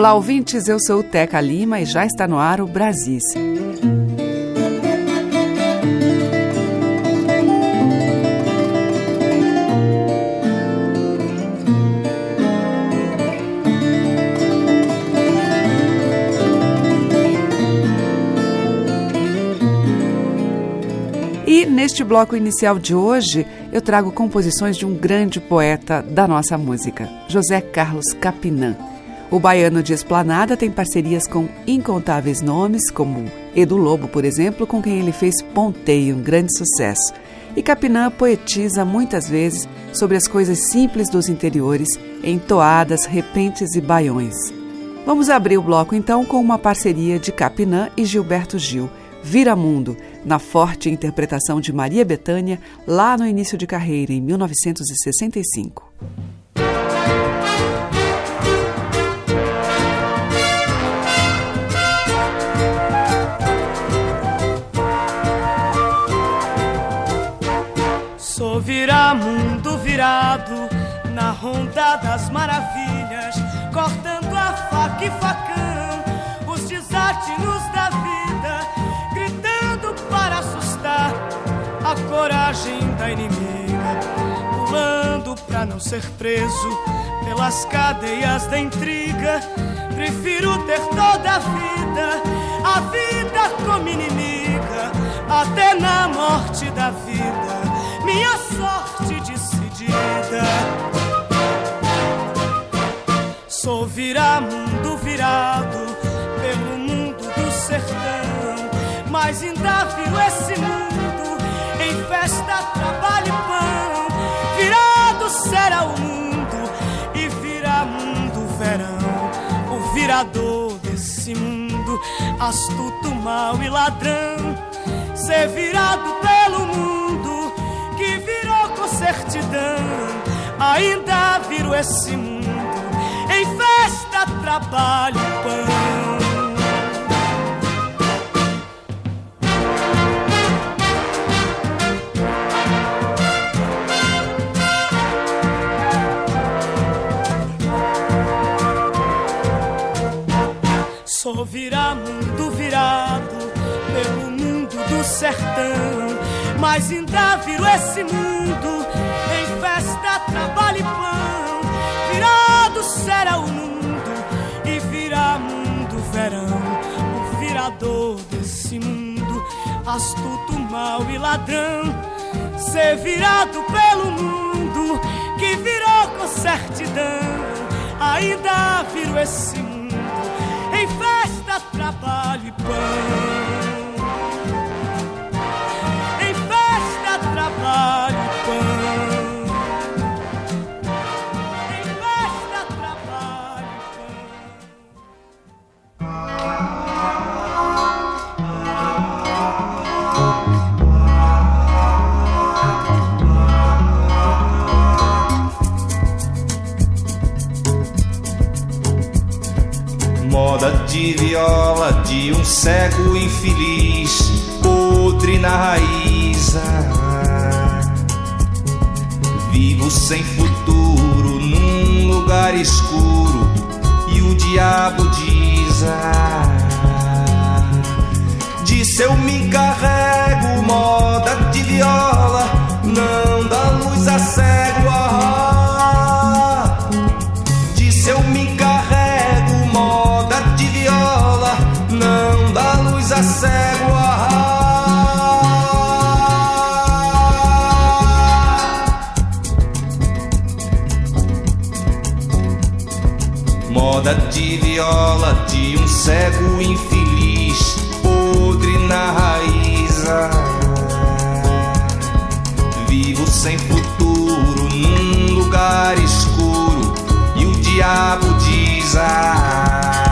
Olá, ouvintes. Eu sou o Teca Lima e já está no ar o Brasis. E neste bloco inicial de hoje, eu trago composições de um grande poeta da nossa música, José Carlos Capinã. O baiano de Esplanada tem parcerias com incontáveis nomes, como Edu Lobo, por exemplo, com quem ele fez Ponteio, um grande sucesso. E Capinã poetiza muitas vezes sobre as coisas simples dos interiores, em toadas, repentes e baiões. Vamos abrir o bloco então com uma parceria de Capinã e Gilberto Gil, Vira Mundo, na forte interpretação de Maria Bethânia, lá no início de carreira, em 1965. Sou viramundo virado na ronda das maravilhas, cortando a faca e facão, os desatinos da vida, gritando para assustar a coragem da inimiga, pulando pra não ser preso pelas cadeias da intriga. Prefiro ter toda a vida, a vida como inimiga, até na morte da vida minha sorte decidida. Sou viramundo virado pelo mundo do sertão, mas ainda viro esse mundo em festa, trabalho e pão. Virado será o mundo e viramundo verão, o virador desse mundo, astuto, mau e ladrão. Ser virado pelo mundo certidão. Ainda viro esse mundo em festa, trabalho pão. Sou viramundo virado pelo mundo do sertão mas ainda viro esse mundo trabalho e pão. Virado será o mundo e virá mundo verão. O virador desse mundo, astuto, mau e ladrão. Ser virado pelo mundo que virou com certidão. Ainda viro esse mundo em festa, trabalho e pão. Um cego infeliz, podre na raiz. ah. Vivo sem futuro num lugar escuro e o diabo diz: ah, Disse eu me carrego, moda de viola, não dá luz a cego. ah. Moda de viola de um cego infeliz, podre na raiz. Vivo sem futuro num lugar escuro e o diabo diz: Ah,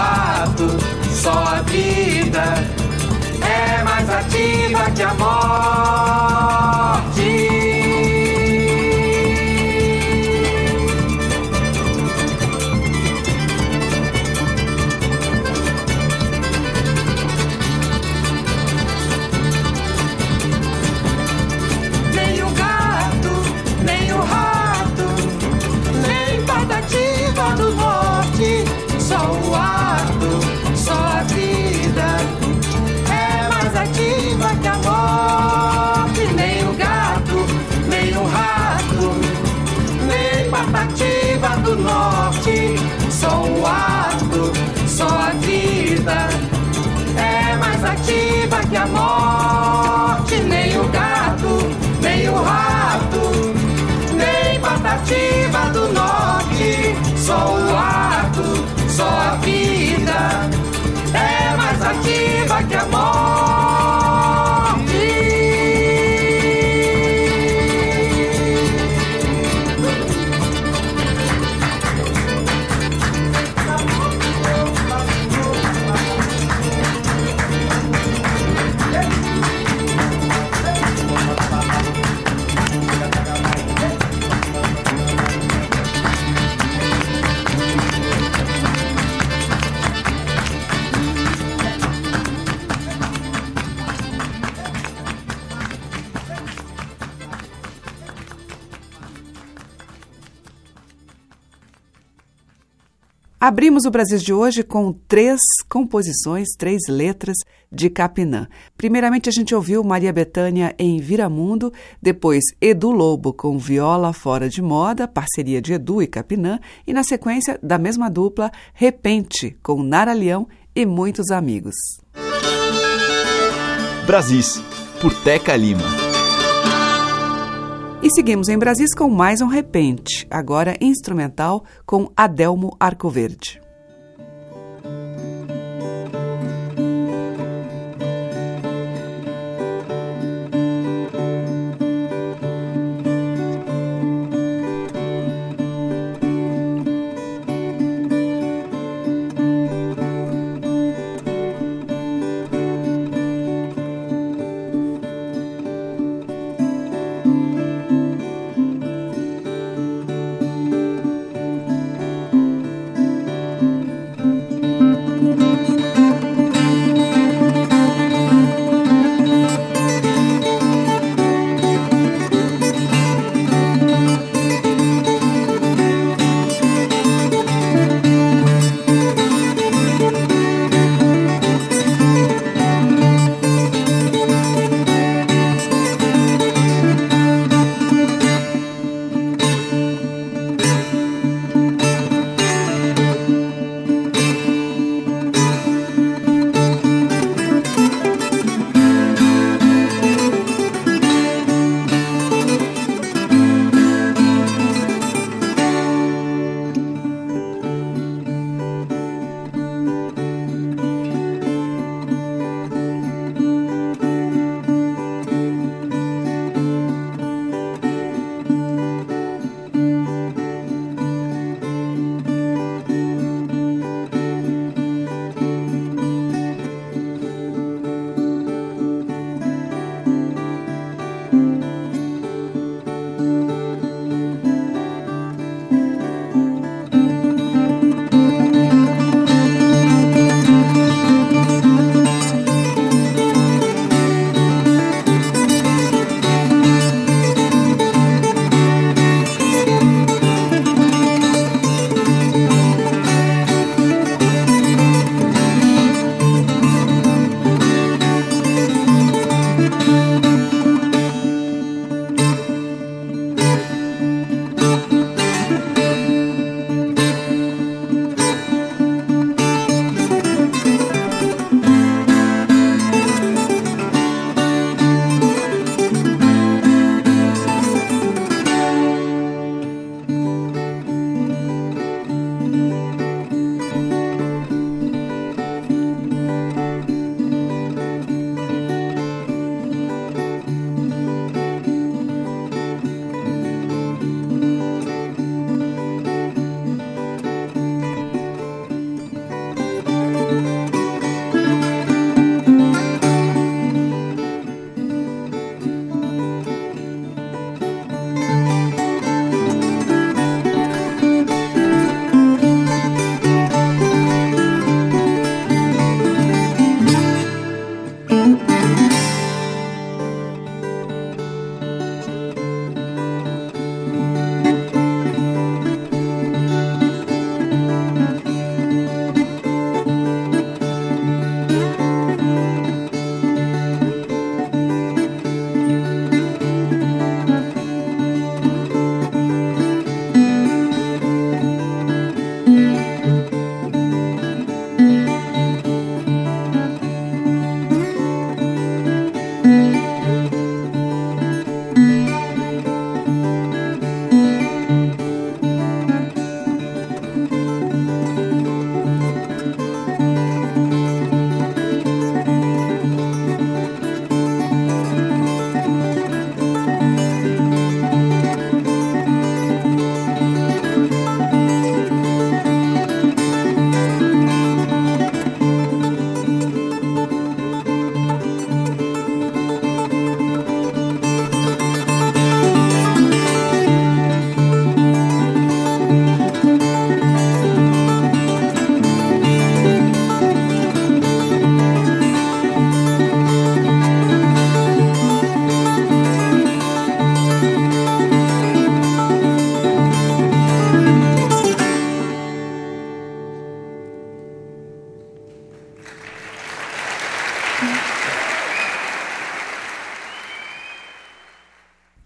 fato, só a vida é mais ativa que a morte. Só a vida é mais ativa que a morte. Abrimos o Brasil de hoje com três composições, três letras de Capinã. Primeiramente a gente ouviu Maria Bethânia em Viramundo, depois Edu Lobo com Viola Fora de Moda, parceria de Edu e Capinã, e na sequência, da mesma dupla, Repente com Nara Leão e muitos amigos. Brasis, por Teca Lima. E seguimos em Brasis com mais um repente, agora instrumental com Adelmo Arcoverde.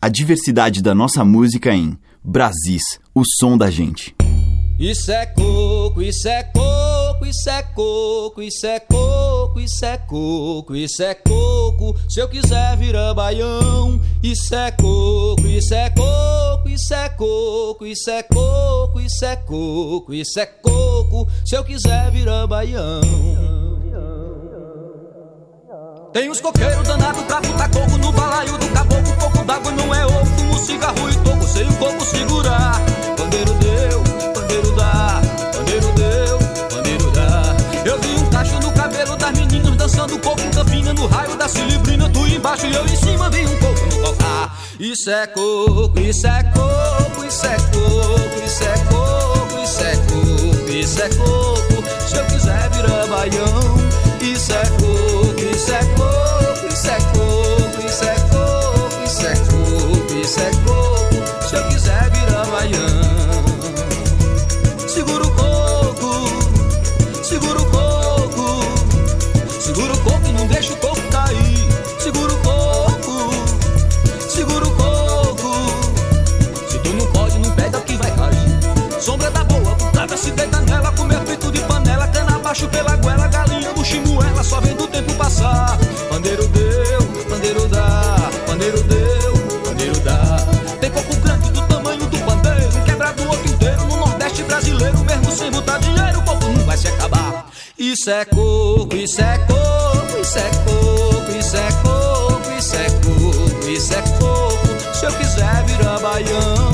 A diversidade da nossa música em Brasis, o som da gente. Isso é coco, isso é coco, isso é coco, isso é coco, isso é coco, isso é coco. Se eu quiser virar baião, isso é coco, isso é coco, isso é coco, isso é coco, isso é coco, isso é coco. Se eu quiser virar baião. Tem uns coqueiros danados pra botar coco no balaio do caboclo. Coco d'água não é ovo, fumo cigarro e toco sem o coco segurar. Bandeiro deu, pandeiro dá, pandeiro deu, pandeiro dá. Eu vi um cacho no cabelo das meninas dançando coco campina no raio da cilibrina. Tu embaixo e eu em cima vi um coco no cocar. Isso é coco, isso é coco, isso é coco, isso é coco, isso é coco, isso é coco. Se eu quiser virar baião, se deita nela, comer feito de panela, cana abaixo pela goela, galinha no chimuela, só vendo o tempo passar. Pandeiro deu, pandeiro dá, pandeiro deu, pandeiro dá. Tem coco grande do tamanho do pandeiro, quebrado o outro inteiro no Nordeste brasileiro, mesmo sem botar dinheiro, o coco não vai se acabar. Isso é coco, isso é coco, isso é coco, isso é coco, isso é coco, isso é coco. Se eu quiser virar baião,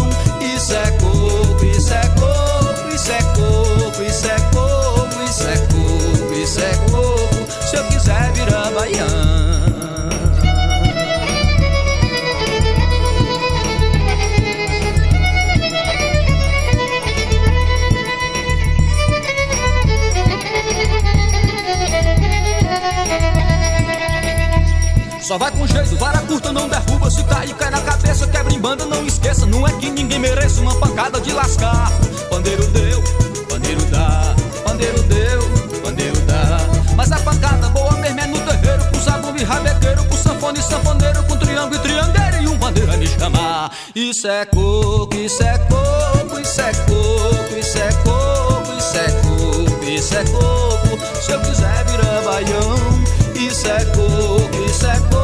Só vai com jeito, vara curta, não derruba. Se cair, cai na cabeça, quebra em banda, não esqueça. Não é que ninguém mereça uma pancada de lascar. Pandeiro deu, pandeiro dá, pandeiro deu, pandeiro dá. Mas a pancada boa mesmo é no terreiro, com zabumba e rabequeiro, com sanfone e sanfoneiro, com triângulo e triangueiro e um bandeira me chamar. Isso é coco, isso é coco, isso é coco, isso é coco, isso é coco, isso é coco. Se eu quiser virar baião, isso é coco, isso é coco,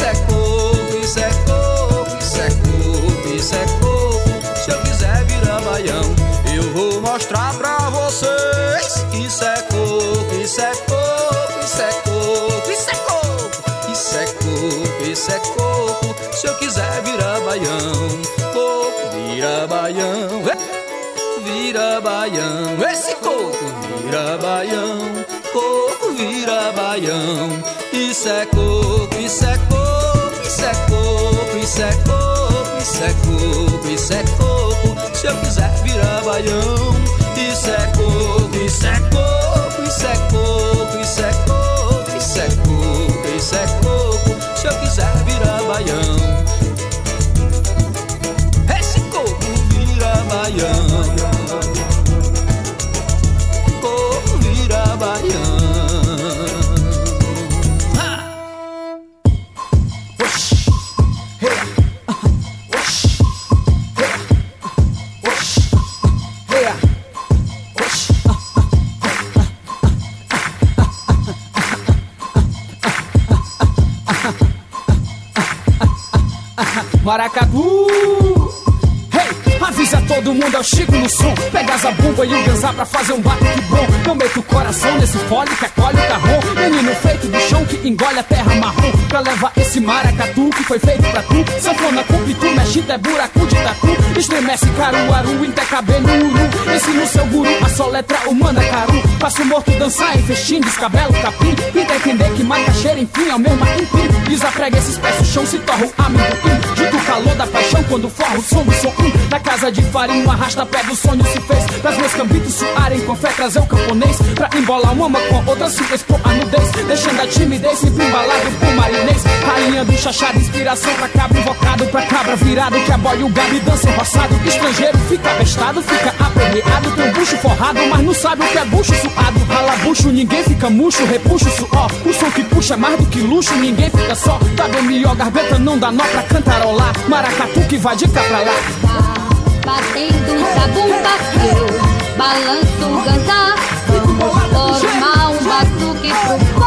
isso é coco, isso é coco, isso é coco, isso é coco. Se eu quiser virar baião, eu vou mostrar pra vocês. Isso é coco, isso é coco, isso é coco, isso é coco, isso é coco, isso é coco. Se eu quiser virar baião, coco vira baião, é, vira baião. Esse coco vira baião, coco vira baião. Isso é coco, isso é coco, isso é coco, isso é coco, isso é coco. Se eu quiser virar baião, isso é coco, isso é coco, isso é coco, isso é coco, isso é coco, isso é coco. Se eu quiser virar baião, o ganzá pra fazer um batuque bom. Eu meto o coração nesse fole que acolhe o carrão. Menino feito do chão que engole a terra marrom. Pra levar esse maracatu que foi feito pra tu. Sanfona com pitu, mexe é buraco de tatu. Estremece caruaru, intercabelo uru. Ensina o seu guru a soletra humana caru. Faço morto dançar em festim, descabelo capim. E dá entender que macaxeira, enfim, é o mesmo empim. Desaprega esses pés, o chão se torna o amendoim. Som do som. um. Na casa de farinha, um arrasta-pé do sonho se fez. Pras meus cambitos suarem com fé, trazer o camponês. Pra embolar uma com outra, se expor a nudez. Deixando a timidez, sempre embalado por marinês. Rainha do chachado, inspiração pra cabra, invocado pra cabra virado. Que aboia o gado e dança roçado. Estrangeiro fica bestado, fica aperreado. Tem um bucho forrado, mas não sabe o que é bucho suado. Rala bucho, ninguém fica murcho, repuxa o suor. O som que puxa é mais do que luxo, ninguém fica só. Tá bem melhor, garganta não dá nó pra cantarolar. Maracatu que vai de cá pra lá. Batendo um zabumba, eu balanço o ganzá. Formar um batuque pro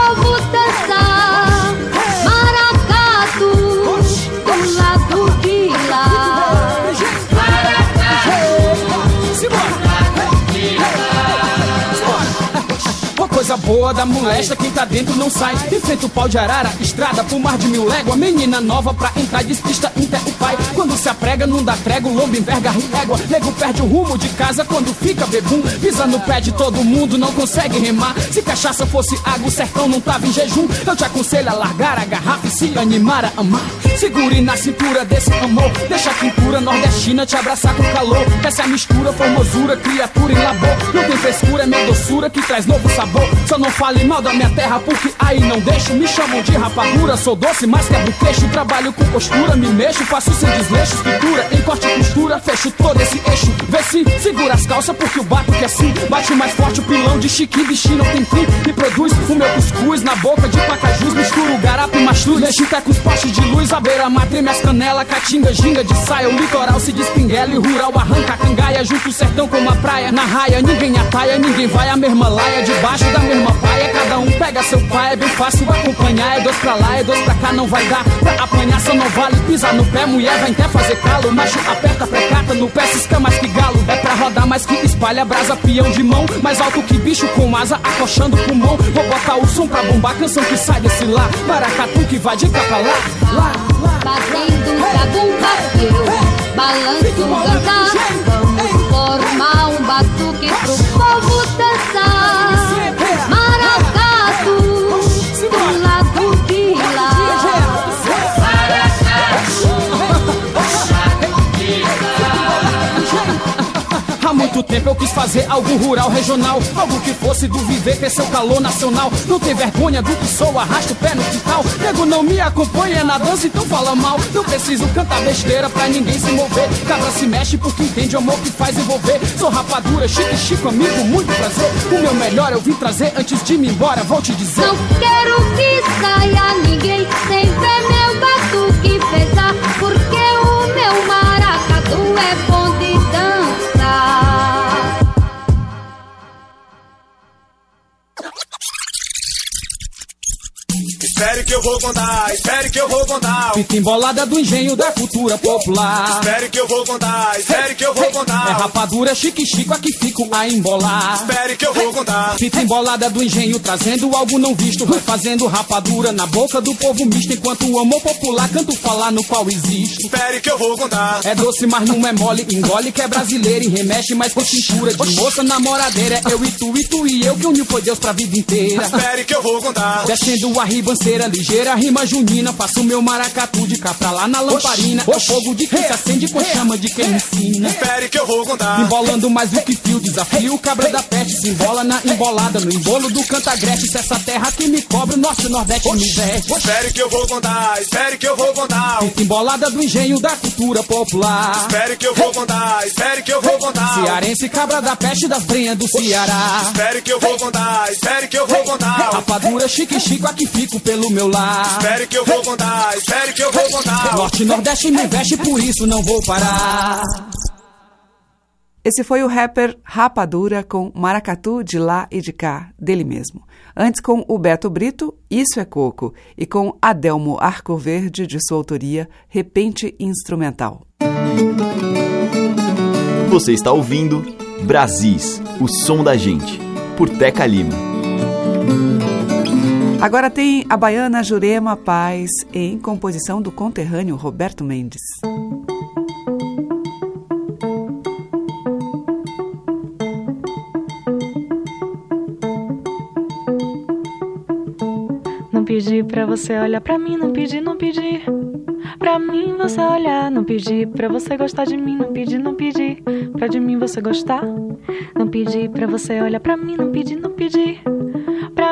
coisa boa da molesta, quem tá dentro não sai. Enfrenta o pau de arara, estrada pro mar de mil léguas. Menina nova pra entrar, despista inter o pai. Quando se aprega, não dá prego, lombo enverga régua. Nego perde o rumo de casa quando fica bebum. Pisa no pé de todo mundo, não consegue remar. Se cachaça fosse água, o sertão não tava em jejum. Eu te aconselho a largar a garrafa e se animar a amar. Segure na cintura desse amor. Deixa a quintura nordestina te abraçar com calor. Essa é mistura, formosura, criatura em labor. Não tem frescura, é minha doçura que traz novo sabor. Só não fale mal da minha terra, porque aí não deixo. Me chamam de rapadura, sou doce, mas quebro queixo. Trabalho com postura, me mexo, faço sem desleixo. Escritura, em corte e costura, fecho todo esse eixo. Vê se segura as calças, porque o bato que assim bate mais forte. O pilão de chique, bichinho não tem fim. E produz o meu cuscuz na boca de pacajus. Misturo garapo e mastruz. Mexo até com os postes de luz, a beira-mar treme as canelas. Caatinga, ginga de saia, o litoral se despinguela. E rural arranca a cangaia, junto o sertão com uma praia. Na raia, ninguém ataia, ninguém vai a mesma laia. Debaixo da mesma paia, cada um pega seu pai. É bem fácil acompanhar, é dois pra lá, é dois pra cá, não vai dar. Pra apanhar só não vale pisar no pé, mulher vai até fazer calo. Macho aperta, precata, no pé cisca mais que galo. É pra rodar mais que espalha brasa, peão de mão. Mais alto que bicho com asa, acochando pulmão. Vou botar o som pra bombar, canção que sai desse lá. Maracatu que vai de cá pra lá, lá, lá. Batendo um zabumba, eu balanço o formar um batuque pro povo dançar. Muito tempo eu quis fazer algo rural, regional? Algo que fosse do viver, ter seu calor nacional. Não tem vergonha do que sou, arrasto o pé no quintal. Nego não me acompanha na dança, então fala mal. Não preciso cantar besteira pra ninguém se mover. Cabra se mexe porque entende o amor que faz envolver. Sou rapadura, chique, chico, amigo, muito prazer. O meu melhor eu vim trazer antes de me embora, vou te dizer. Não quero que saia ninguém sem ver meu batuque pesar Porque o meu maracatu é bom Espere que eu vou contar, espere que eu vou contar. Fita embolada do engenho da cultura popular Espere que eu vou contar, espere que eu vou É contar. rapadura, chique, chico, aqui fico a embolar Espere que eu vou contar. Fita embolada do engenho, trazendo algo não visto. Vai fazendo rapadura na boca do povo misto. Enquanto o amor popular canto falar no qual existe. Espere que eu vou contar. É doce, mas não é mole. Engole que é brasileiro e remexe mais com cintura. De moça namoradeira, é eu e tu, e tu e eu. Que uniu foi Deus pra vida inteira. Espere que eu vou contar. Descendo a ribanceira ligeira, rima junina. Faço meu maracatu de cá pra lá na lamparina. É o fogo de quem se acende com chama de quem ensina. Espere que eu vou contar. Embolando mais do que fio, desafio cabra da peste Se embola na embolada, no embolo do cantagrete Se essa terra que me cobre, o nosso nordeste me veste Espere que eu vou contar, espere que eu vou contar. Fita embolada do engenho da cultura popular Espere que eu vou contar, espere que eu vou contar. Cearense cabra da peste das brenhas do Ceará Espere que eu vou contar, espere que eu vou contar. Rapadura chique chico, aqui fico pelo meu lar Espere que eu vou contar, espere que eu vou contar. Norte e Nordeste me veste, por isso não vou parar Esse foi o rapper Rapadura com Maracatu de lá e de cá, dele mesmo. Antes com o Beto Brito, Isso é Coco, e com Adelmo Arcoverde, de sua autoria, Repente Instrumental. Você está ouvindo Brasis, o som da gente, por Teca Lima. Agora tem a baiana Jurema Paz, em composição do conterrâneo Roberto Mendes. Não pedi pra você olhar pra mim, não pedi, não pedi. Pra mim você olhar, não pedir. Pra você gostar de mim, não pedir, não pedir. Pra de mim você gostar, não pedir. Pra você olhar pra mim, não pedir, não pedir.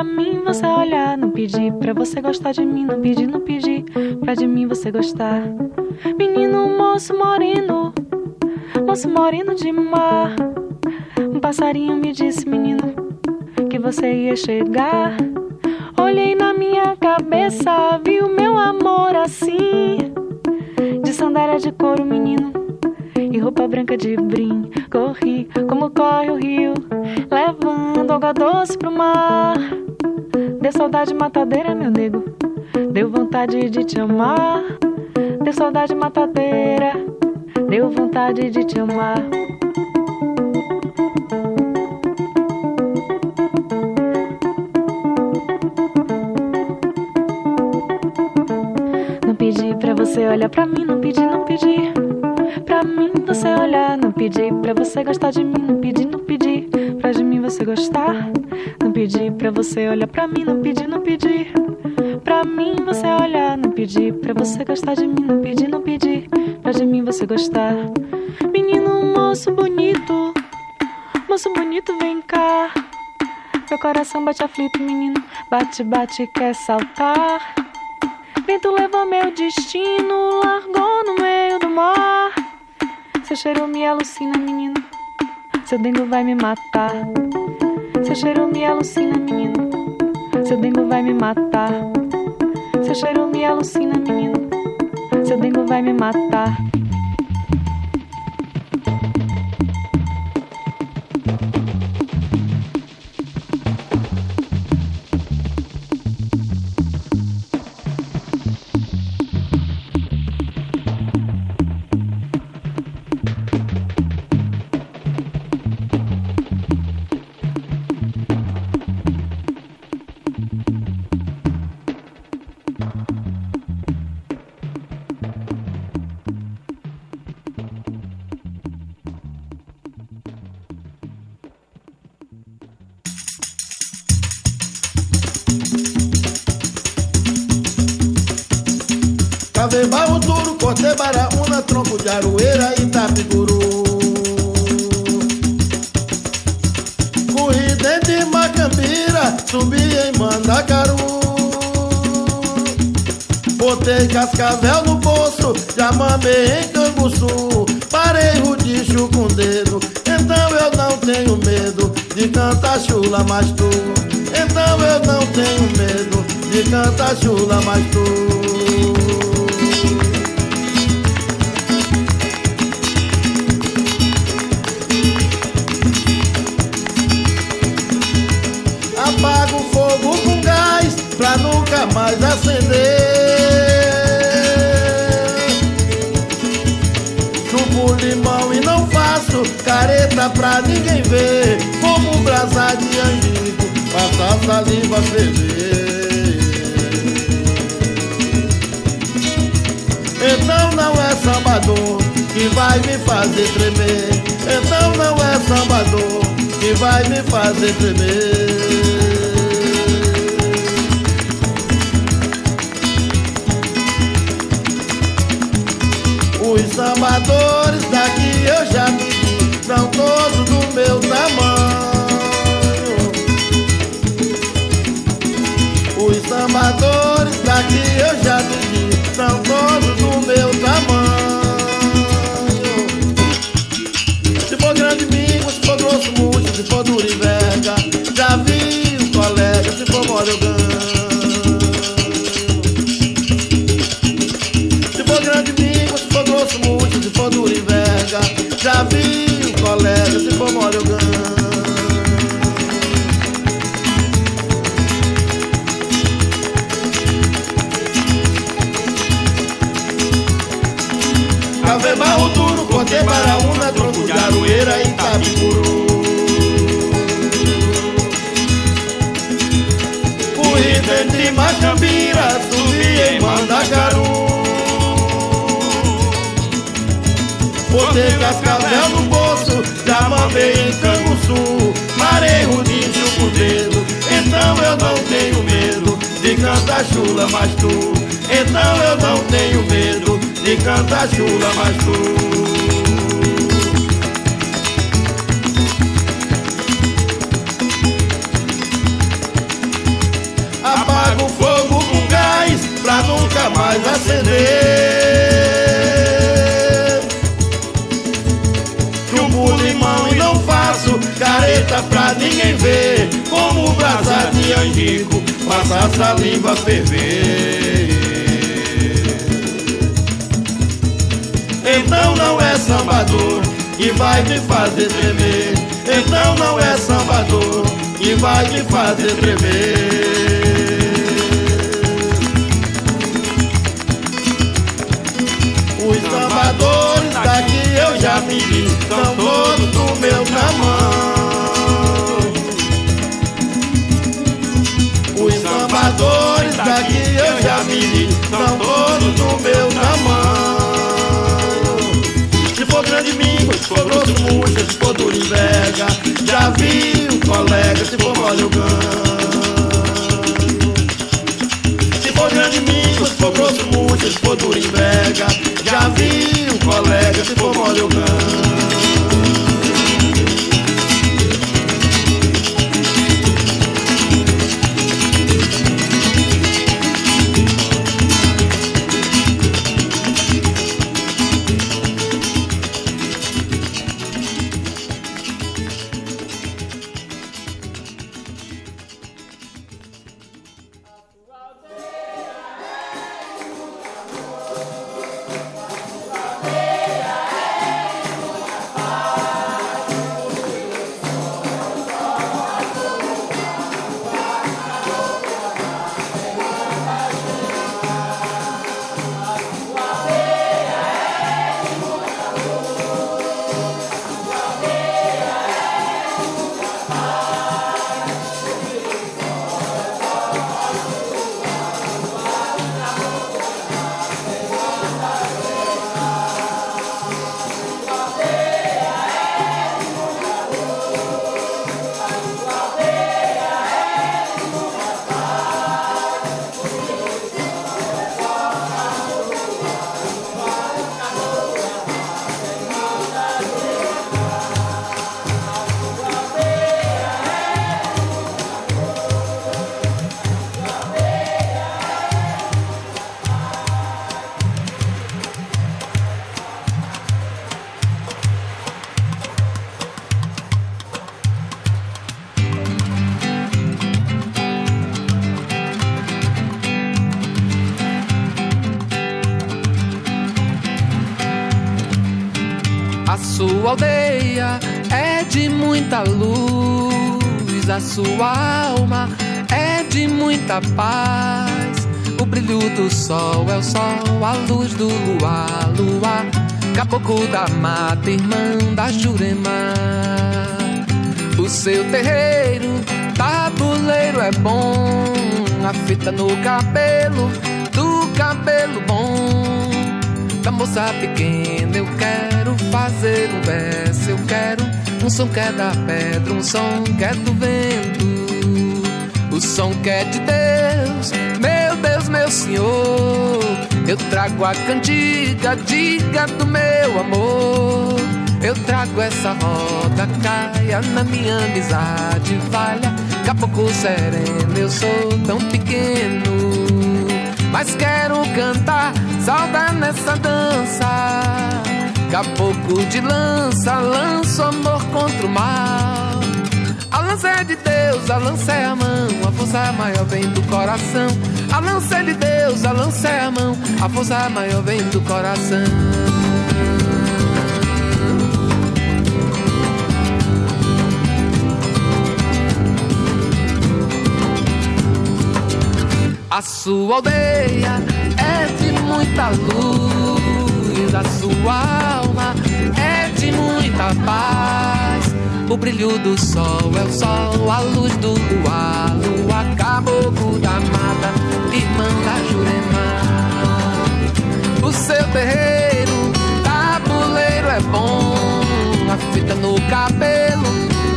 Pra mim você olhar, não pedir. Pra você gostar de mim, não pedir, não pedir. Pra de mim você gostar. Menino, moço moreno, moço moreno de mar. Um passarinho me disse, menino, que você ia chegar. Olhei na minha cabeça, vi o meu amor assim. De sandália de couro, menino, e roupa branca de brim. Corri como corre o rio, levando água doce pro mar. Deu saudade matadeira, meu nego, deu vontade de te amar. Deu saudade matadeira, deu vontade de te amar. Não pedi pra você olhar pra mim, não pedi, não pedi. Pra mim você olhar, não pedi pra você gostar de mim, não pedi, não pedi. Pra de mim você gostar, não pedi pra você olhar pra mim, não pedi, não pedi. Pra mim você olhar, não pedi pra você gostar de mim, não pedi, não pedi. Pra de mim você gostar. Menino, moço bonito, moço bonito, vem cá. Meu coração bate aflito, menino, bate, bate, quer saltar. Vento levou meu destino, largou no meio do mar. Seu cheiro me alucina, menino. Seu dengo vai me matar. Seu cheiro me alucina, menino. Seu dengo vai me matar. Seu cheiro me alucina, menino. Seu dengo vai me matar. Baraúna, Tronco de Aroeira e Itapiguru. Corri dentro de Macambira, subi em Mandacaru. Botei cascavel no bolso, já mamei em Canguçu. Parei o dicho com dedo, então eu não tenho medo de cantar chula mais tu. Então eu não tenho medo de cantar chula mais tu. Nunca mais acender. Chupo limão e não faço careta pra ninguém ver. Como brasa de angico, passa a saliva ferver. Então não é sambador que vai me fazer tremer. Então não é sambador que vai me fazer tremer. Sambadores daqui eu já vi, são todos do meu tamanho. Os sambadores daqui eu já vi, são todos do meu tamanho. Se for grande mingo, se for grosso murcho, se for duro e já vi o colega, se for mole eu ganho. Cavembarro duro, cortei baraúna, tronco de aroeira e Itabicuru. Corri dentro de Macambira, subi em Mandacaru. Botei cascavel no bolso, já mamei em Canguçu. Parei o nicho por dedo, então eu não tenho medo de cantar chula mais tu. Então eu não tenho medo que canta chula, mas tu. Apaga o fogo com gás pra nunca mais acender. Careta pra ninguém ver. Como brasa de angico, passa a saliva ferver. Então não é sambador que vai te fazer tremer. Então não é sambador que vai te fazer tremer. Os sambadores daqui eu já me vi, são todos do meu tamanho. Sambadores daqui eu já me vi, são todos do meu tamanho. Se for grande mingo, se for grosso murcha, se for duro enverga, já vi o colega, se for mole o ganho. Se for grande mingo, se for grosso murcha, se for duro enverga, já vi um colega, se for mole eu ganho. Sua alma é de muita paz. O brilho do sol é o sol, a luz do luar, luar. Caboclo da mata, irmã da Jurema. O seu terreiro, tabuleiro é bom. A fita no cabelo, do cabelo bom da moça pequena eu quero fazer um verso, eu quero um som que é da pedra, um som que é do vento, o som que é de Deus, meu Deus, meu Senhor. Eu trago a cantiga, diga do meu amor. Eu trago essa roda, caia na minha amizade, valha, caboclo sereno, eu sou tão pequeno. Mas quero cantar, saudar nessa dança. Caboclo de lança, lanço amor contra o mal. A lança é de Deus, a lança é a mão, a força maior vem do coração. A lança é de Deus, a lança é a mão, a força maior vem do coração. A sua aldeia é de muita luz, a sua de muita paz. O brilho do sol é o sol, a luz do luar, lua caboclo da mata, irmã da Jurema. O seu terreiro, tabuleiro é bom, a fita no cabelo,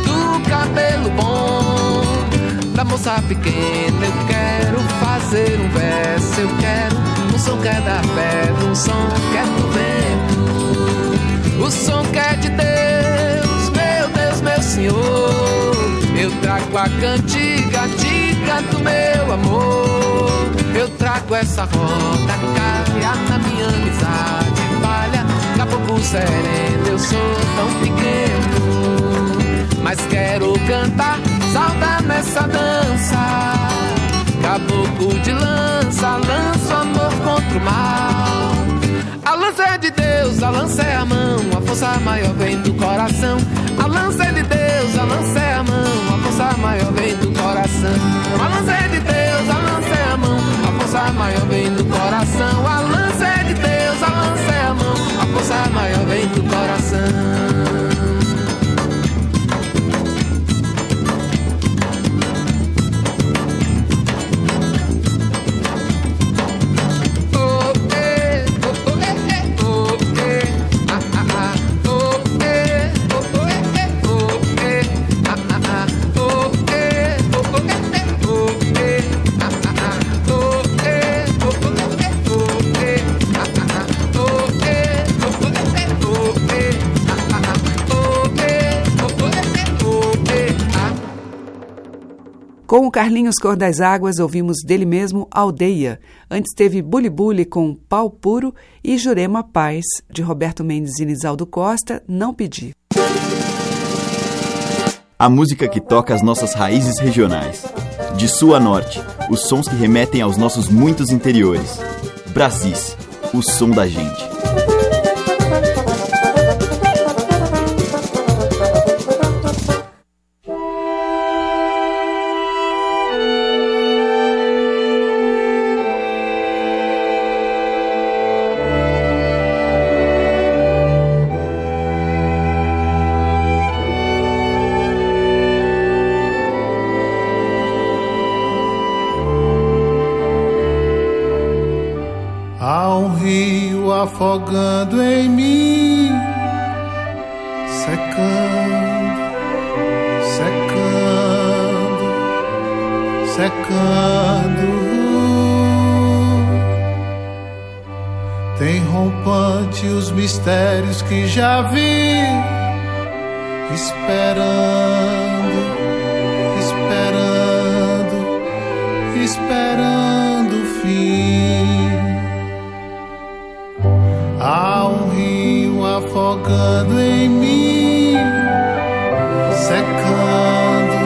do cabelo bom da moça pequena. Eu quero fazer um verso, eu quero um som que é da pedra, um som que é do vento. O som que é de Deus, meu Deus, meu Senhor. Eu trago a cantiga, diga do meu amor. Eu trago essa roda caia na minha amizade. Falha, caboclo sereno, eu sou tão pequeno. Mas quero cantar, salta nessa dança. Caboclo de lança, lança amor contra o mal. Deus, a lança é a mão, a força maior vem do coração. A lança é de Deus, a lança é a mão, a força maior vem do coração. A lança é de Deus, a lança é a mão, a força maior vem do coração. A lança é de Deus, a lança é a mão, a força maior vem do coração. Com o Carlinhos Cor das Águas, ouvimos dele mesmo Aldeia. Antes teve Bully com Pau Puro e Jurema Paz, de Roberto Mendes e Nisaldo Costa, Não Pedi. A música que toca as nossas raízes regionais. De sul a norte, os sons que remetem aos nossos muitos interiores. Brasis, o som da gente. Um rio afogando em mim, secando, secando, secando. Tem rompante os mistérios que já vi, esperando, esperando, esperando Há um rio afogando em mim, secando,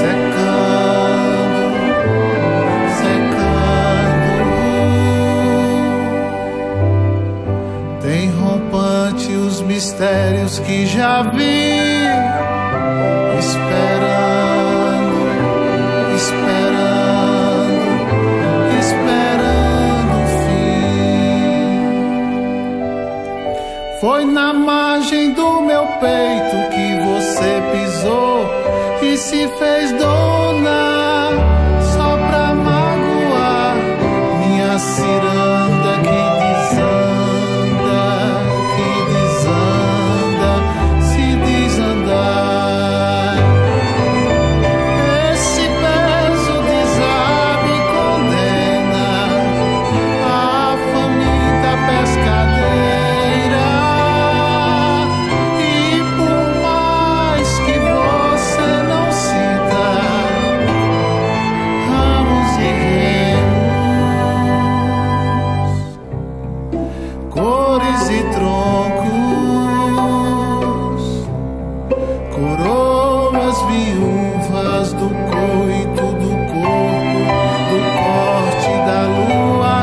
secando, secando. Tem rompante os mistérios que já vi, esperando, Foi na margem do meu peito que você pisou e se fez dona cores e troncos, coroas viúvas do coito do corpo, do corte da lua,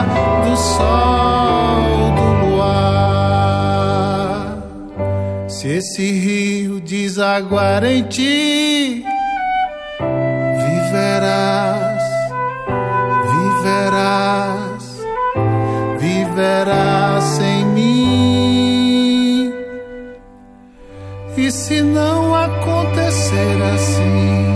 do sol, do luar. Se esse rio desaguar em ti, viverás sem mim. E se não acontecer assim,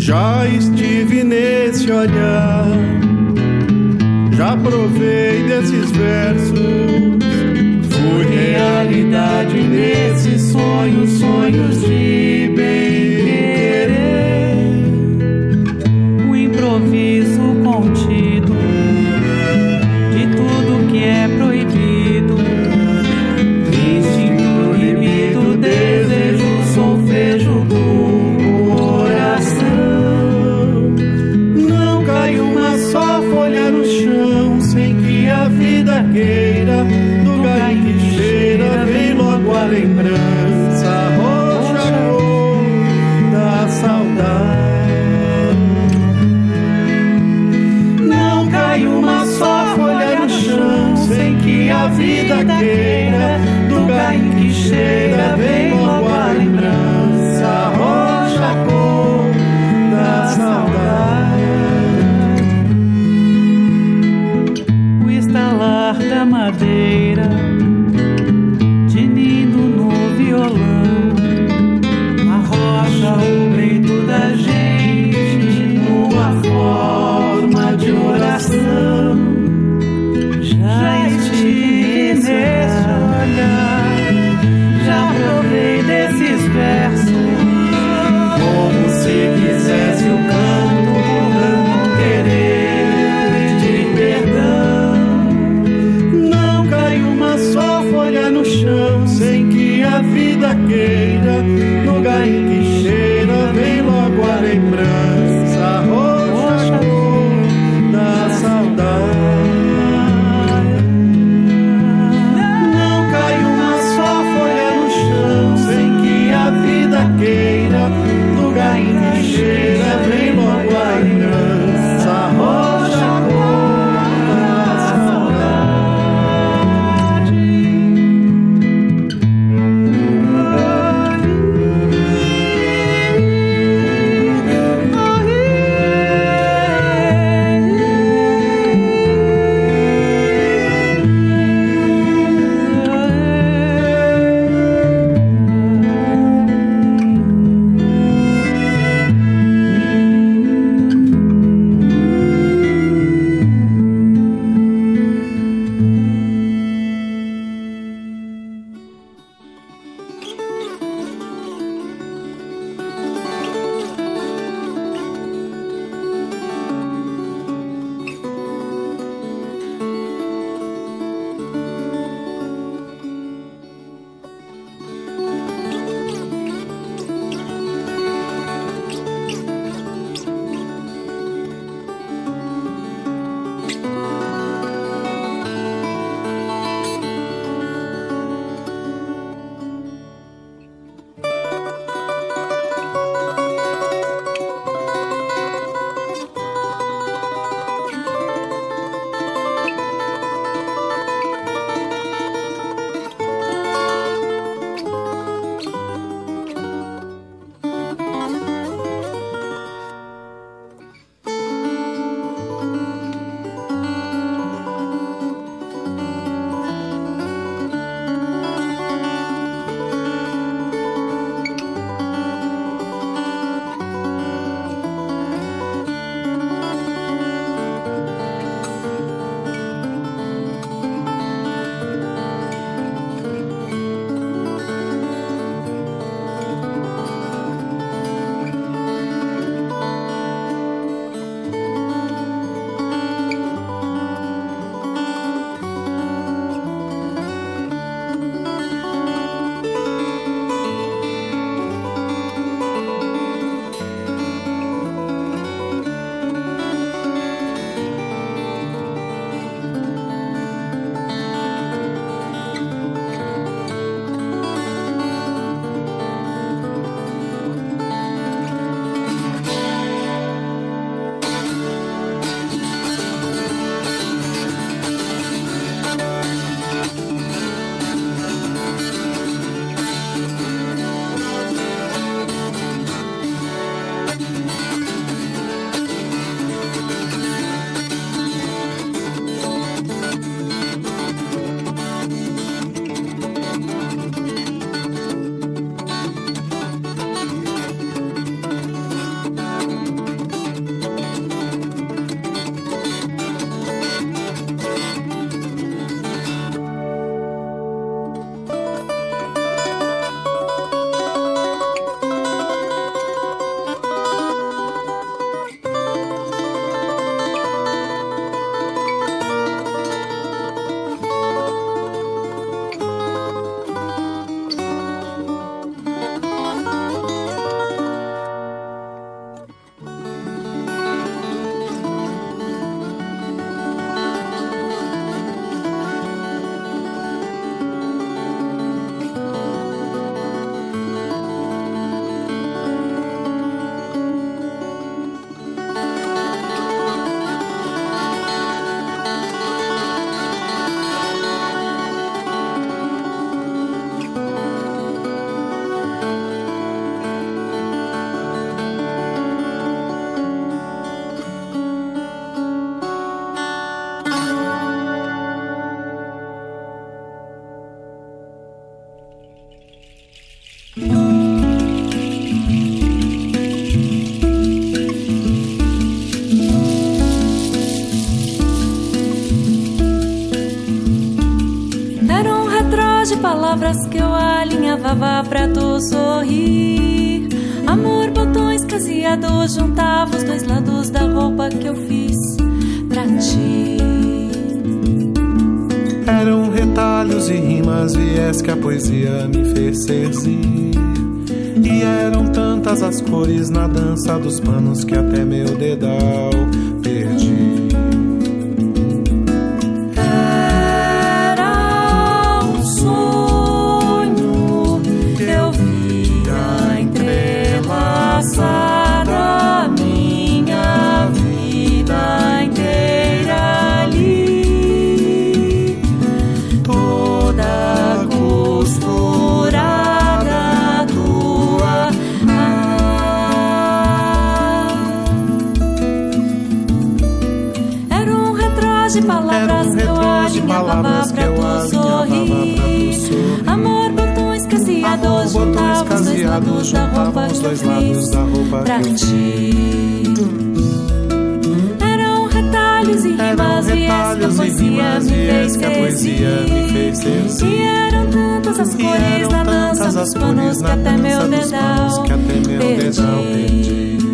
Já estive nesse olhar, já provei desses versos. Fui realidade nesse sonho, sonhos de bem. Alinhavava pra tu sorrir. Amor, botões, caseados, juntava os dois lados da roupa que eu fiz pra ti. Eram retalhos e rimas, viés que a poesia me fez seduzir. E eram tantas as cores na dança dos panos que até meu dedal palavras que eu sorrir. Amor, botões caseados, juntava os dois lados da roupa que eu fiz pra ti. Eram retalhos e rimas e essa poesia me fez seduzir. E eram tantas as cores na dança dos panos que até meu dedal perdi.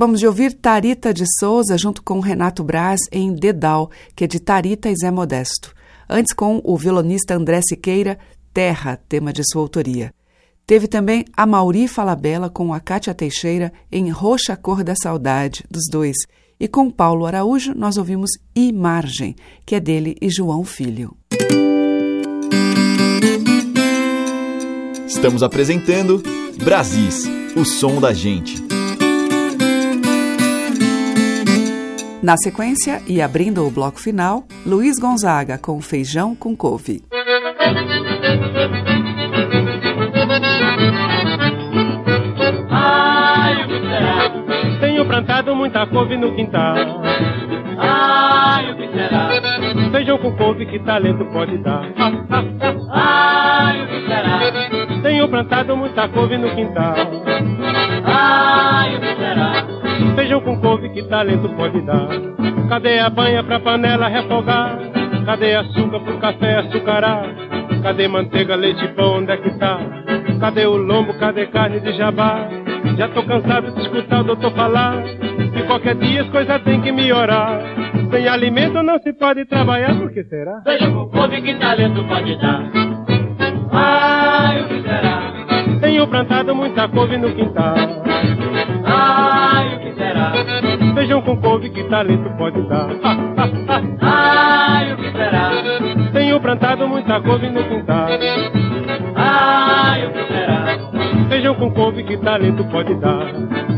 Acabamos de ouvir Tarita de Souza junto com Renato Braz em Dedal, que é de Tarita e Zé Modesto. Antes com o violonista André Siqueira, Terra, tema de sua autoria. Teve também a Mauri Falabella com a Cátia Teixeira em Roxa Cor da Saudade, dos dois. E com Paulo Araújo nós ouvimos Imargem, que é dele e João Filho. Estamos apresentando Brasis, o som da gente. Na sequência, e abrindo o bloco final, Luiz Gonzaga com feijão com couve. Tenho plantado muita couve no quintal. Ai, o que será? Feijão com couve, que talento pode dar? Ai, o que será? Tenho plantado muita couve no quintal. Ai, o que será? Com couve, que talento pode dar? Cadê a banha pra panela refogar? Cadê açúcar pro café açucarar? Cadê manteiga, leite pão, onde é que tá? Cadê o lombo, cadê carne de jabá? Já tô cansado de escutar o doutor falar Que qualquer dia as coisas tem que melhorar Sem alimento não se pode trabalhar, por que será? Feijão com couve, que talento pode dar? Ai, o que será? Tenho plantado muita couve no quintal Ai, o que será? Feijão com couve, que talento pode dar? Ai, o que será? Tenho plantado muita couve no quintal. Ai, o que será? Feijão com couve, que talento pode dar?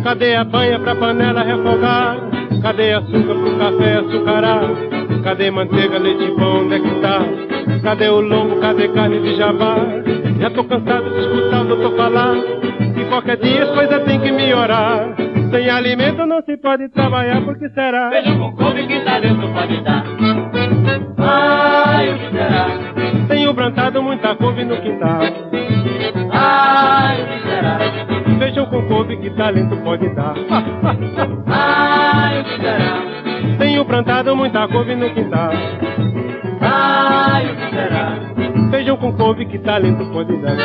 Cadê a banha pra panela refogar? Cadê açúcar pro café açucarar? Cadê manteiga, leite pão, onde é que tá? Cadê o lombo, cadê carne de jabá? Já tô cansado de escutar o doutor falar Que qualquer dia as coisas tem que melhorar Sem alimento não se pode trabalhar, por que será? Feijão com couve, que talento pode dar? Ai, o que será? Tenho plantado muita couve no quintal Ai, o que será? Feijão com couve, que talento pode dar? Ai, o que será? Tenho plantado muita couve no quintal Ai, o que será? feijão com couve, que talento pode dar.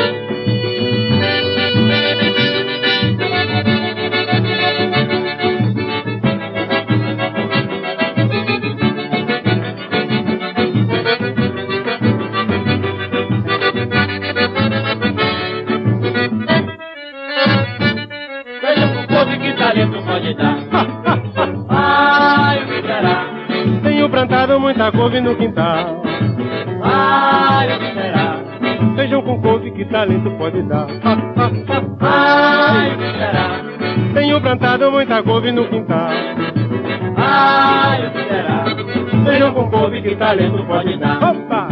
Ai, o que será? Tenho plantado muita couve no quintal talento pode dar. Ai, será? Tenho plantado muita couve no quintal. Ai, o que será? Vejam com couve que talento pode dar. Opa!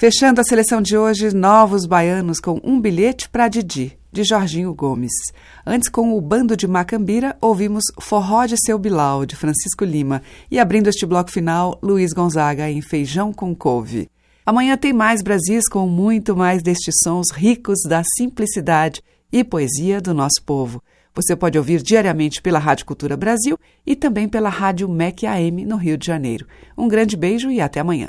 Fechando a seleção de hoje, novos baianos com um bilhete para Didi, de Jorginho Gomes. Antes, com o Bando de Macambira, ouvimos Forró de Seu Bilal, de Francisco Lima. E abrindo este bloco final, Luiz Gonzaga em Feijão com Couve. Amanhã tem mais Brasis com muito mais destes sons ricos da simplicidade e poesia do nosso povo. Você pode ouvir diariamente pela Rádio Cultura Brasil e também pela Rádio MEC AM no Rio de Janeiro. Um grande beijo e até amanhã.